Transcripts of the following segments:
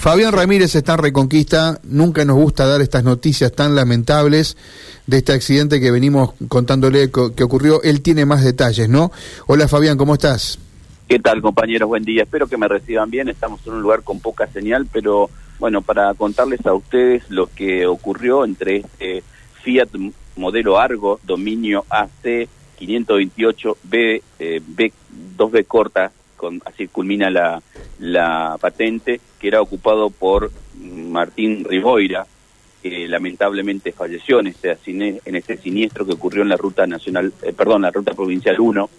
Fabián Ramírez está en Reconquista. Nunca nos gusta dar estas noticias tan lamentables de este accidente que venimos contándole que ocurrió. Él tiene más detalles, ¿no? Hola Fabián, ¿cómo estás? ¿Qué tal compañeros? Buen día. Espero que me reciban bien. Estamos en un lugar con poca señal, pero bueno, para contarles a ustedes lo que ocurrió entre este Fiat modelo Argo, dominio AC 528B, eh, B, 2B corta, con, así culmina la, la patente, que era ocupado por Martín Riboira, que lamentablemente falleció en este, en este siniestro que ocurrió en la ruta nacional, eh, perdón, la ruta provincial 1,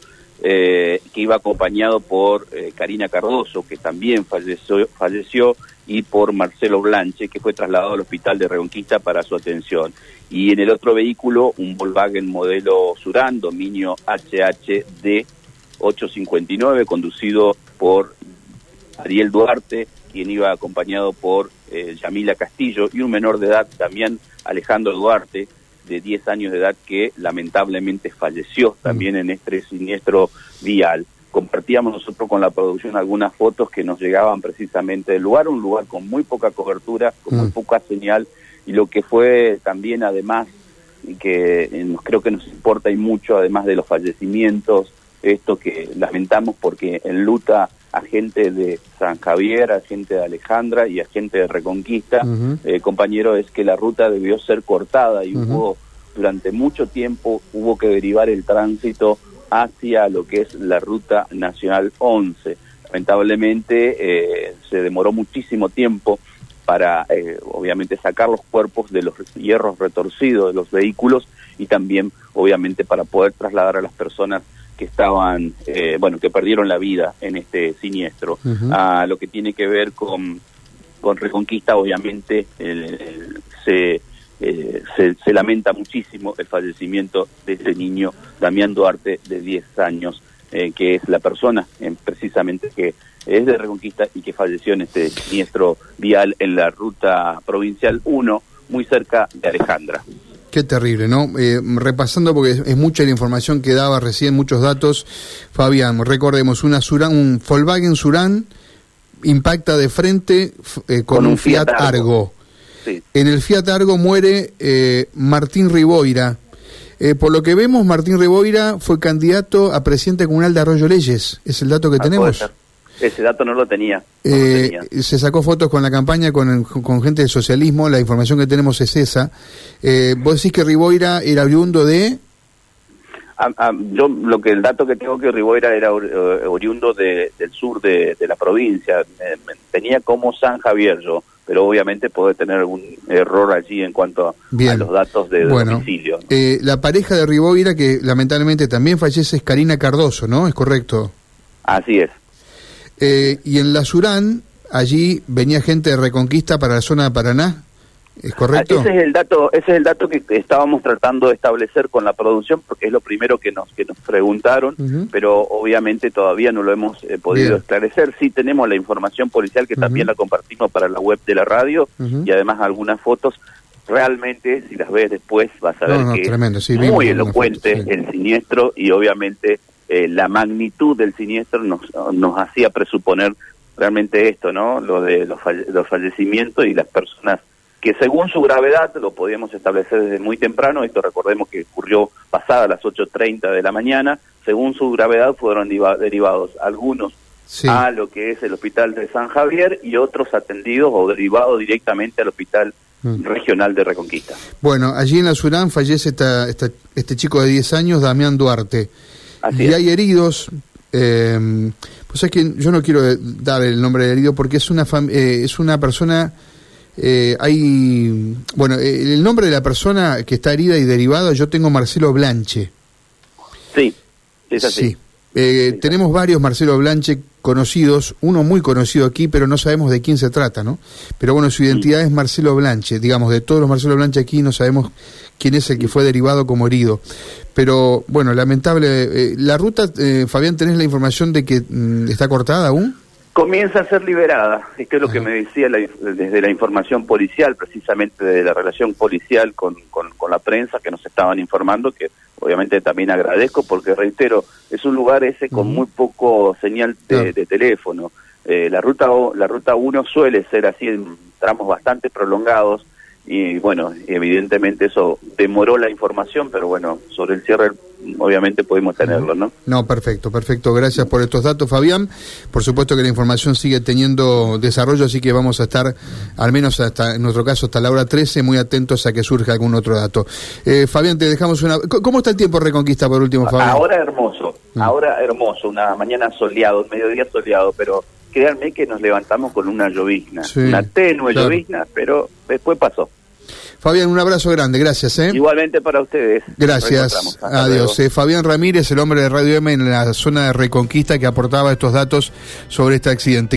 eh, que iba acompañado por eh, Karina Cardoso, que también falleció, falleció, y por Marcelo Blanche, que fue trasladado al hospital de Reconquista para su atención. Y en el otro vehículo, un Volkswagen modelo Surán, dominio HHD 859, conducido por Ariel Duarte, quien iba acompañado por eh, Yamila Castillo, y un menor de edad también, Alejandro Duarte, de 10 años de edad, que lamentablemente falleció también en este siniestro vial. Compartíamos nosotros con la producción algunas fotos que nos llegaban precisamente del lugar, un lugar con muy poca cobertura, con muy poca señal, y lo que fue también además, y que eh, creo que nos importa y mucho, además de los fallecimientos, esto que lamentamos porque en luta a gente de San Javier, a gente de Alejandra y a gente de Reconquista, eh, compañero, es que la ruta debió ser cortada y hubo durante mucho tiempo hubo que derivar el tránsito hacia lo que es la ruta nacional 11. Lamentablemente eh, se demoró muchísimo tiempo para, eh, obviamente, sacar los cuerpos de los hierros retorcidos de los vehículos y también, obviamente, para poder trasladar a las personas que estaban, eh, bueno, que perdieron la vida en este siniestro. A lo que tiene que ver con, con Reconquista, obviamente, se, eh, se, se, lamenta muchísimo el fallecimiento de ese niño, Damián Duarte, de 10 años, eh, que es la persona precisamente que es de Reconquista y que falleció en este siniestro vial en la ruta provincial 1, muy cerca de Alejandra. Qué terrible, ¿no? Eh, repasando, porque es, mucha la información que daba recién, muchos datos. Fabián, recordemos, una Surán, un Volkswagen Surán impacta de frente eh, con, un Fiat, Argo. En el Fiat Argo muere eh, Martín Riboira. por lo que vemos, Martín Riboira fue candidato a presidente comunal de Arroyo Leyes. ¿Es el dato que ah, tenemos? Ese dato no lo tenía. Eh, se sacó fotos con la campaña con, con, gente del socialismo, la información que tenemos es esa. Eh, ¿Vos decís que Riboira era oriundo de...? Ah, ah, yo lo que el dato que tengo que Riboira era eh, oriundo del sur de, la provincia. tenía como San Javier yo, pero obviamente puede tener algún error allí en cuanto a, los datos de, domicilio. la pareja de Riboira, que lamentablemente también fallece, es Karina Cardoso, ¿no? ¿Es correcto? Así es. Eh, y en la Surán, allí venía gente de Reconquista para la zona de Paraná. ¿Es correcto? Ese es el dato, ese es el dato que estábamos tratando de establecer con la producción, porque es lo primero que nos que nos preguntaron, pero obviamente todavía no lo hemos eh, podido esclarecer. Sí tenemos la información policial que también la compartimos para la web de la radio y además algunas fotos. Realmente, si las ves después, vas a ver que es muy elocuente el siniestro y obviamente eh, la magnitud del siniestro nos, nos hacía presuponer realmente esto, ¿no? Lo de los, los fallecimientos y las personas que según su gravedad, lo podíamos establecer desde muy temprano, esto recordemos que ocurrió pasada las 8.30 de la mañana, según su gravedad fueron derivados algunos a lo que es el hospital de San Javier y otros atendidos o derivados directamente al hospital mm. regional de Reconquista. Bueno, allí en la Surán fallece esta, este chico de 10 años, Damián Duarte y hay heridos. Eh, pues es que yo no quiero dar el nombre del herido porque es una eh, es una persona eh, hay bueno el nombre de la persona que está herida y derivada yo tengo Marcelo Blanche sí es así sí. Eh, tenemos varios Marcelo Blanche conocidos, uno muy conocido aquí, pero no sabemos de quién se trata, ¿no? Pero bueno, su identidad es Marcelo Blanche, digamos, de todos los Marcelo Blanche aquí no sabemos quién es el que fue derivado como herido. Pero bueno, lamentable. Eh, la ruta, eh, Fabián, ¿tenés la información de que mm, está cortada aún? Comienza a ser liberada, esto es lo que me decía desde la información policial, precisamente de la relación policial con, con, la prensa que nos estaban informando, que obviamente también agradezco porque reitero, es un lugar ese con muy poco señal de, teléfono. eh, la ruta la ruta 1 suele ser así en tramos bastante prolongados y bueno, evidentemente eso demoró la información, pero bueno, sobre el cierre obviamente podemos tenerlo, ¿no? No, perfecto, perfecto. Gracias por estos datos, Fabián. Por supuesto que la información sigue teniendo desarrollo, así que vamos a estar, al menos hasta en nuestro caso, hasta la hora 13, muy atentos a que surja algún otro dato. Eh, Fabián, te dejamos una... ¿Cómo está el tiempo Reconquista por último, Fabián? Ahora hermoso, mm. ahora hermoso, una mañana soleado, mediodía soleado, pero créanme que nos levantamos con una llovizna, una tenue llovizna, pero después pasó. Fabián, un abrazo grande, gracias. ¿eh? Igualmente para ustedes. Gracias, adiós. Eh, Fabián Ramírez, el hombre de Radio M en la zona de Reconquista que aportaba estos datos sobre este accidente.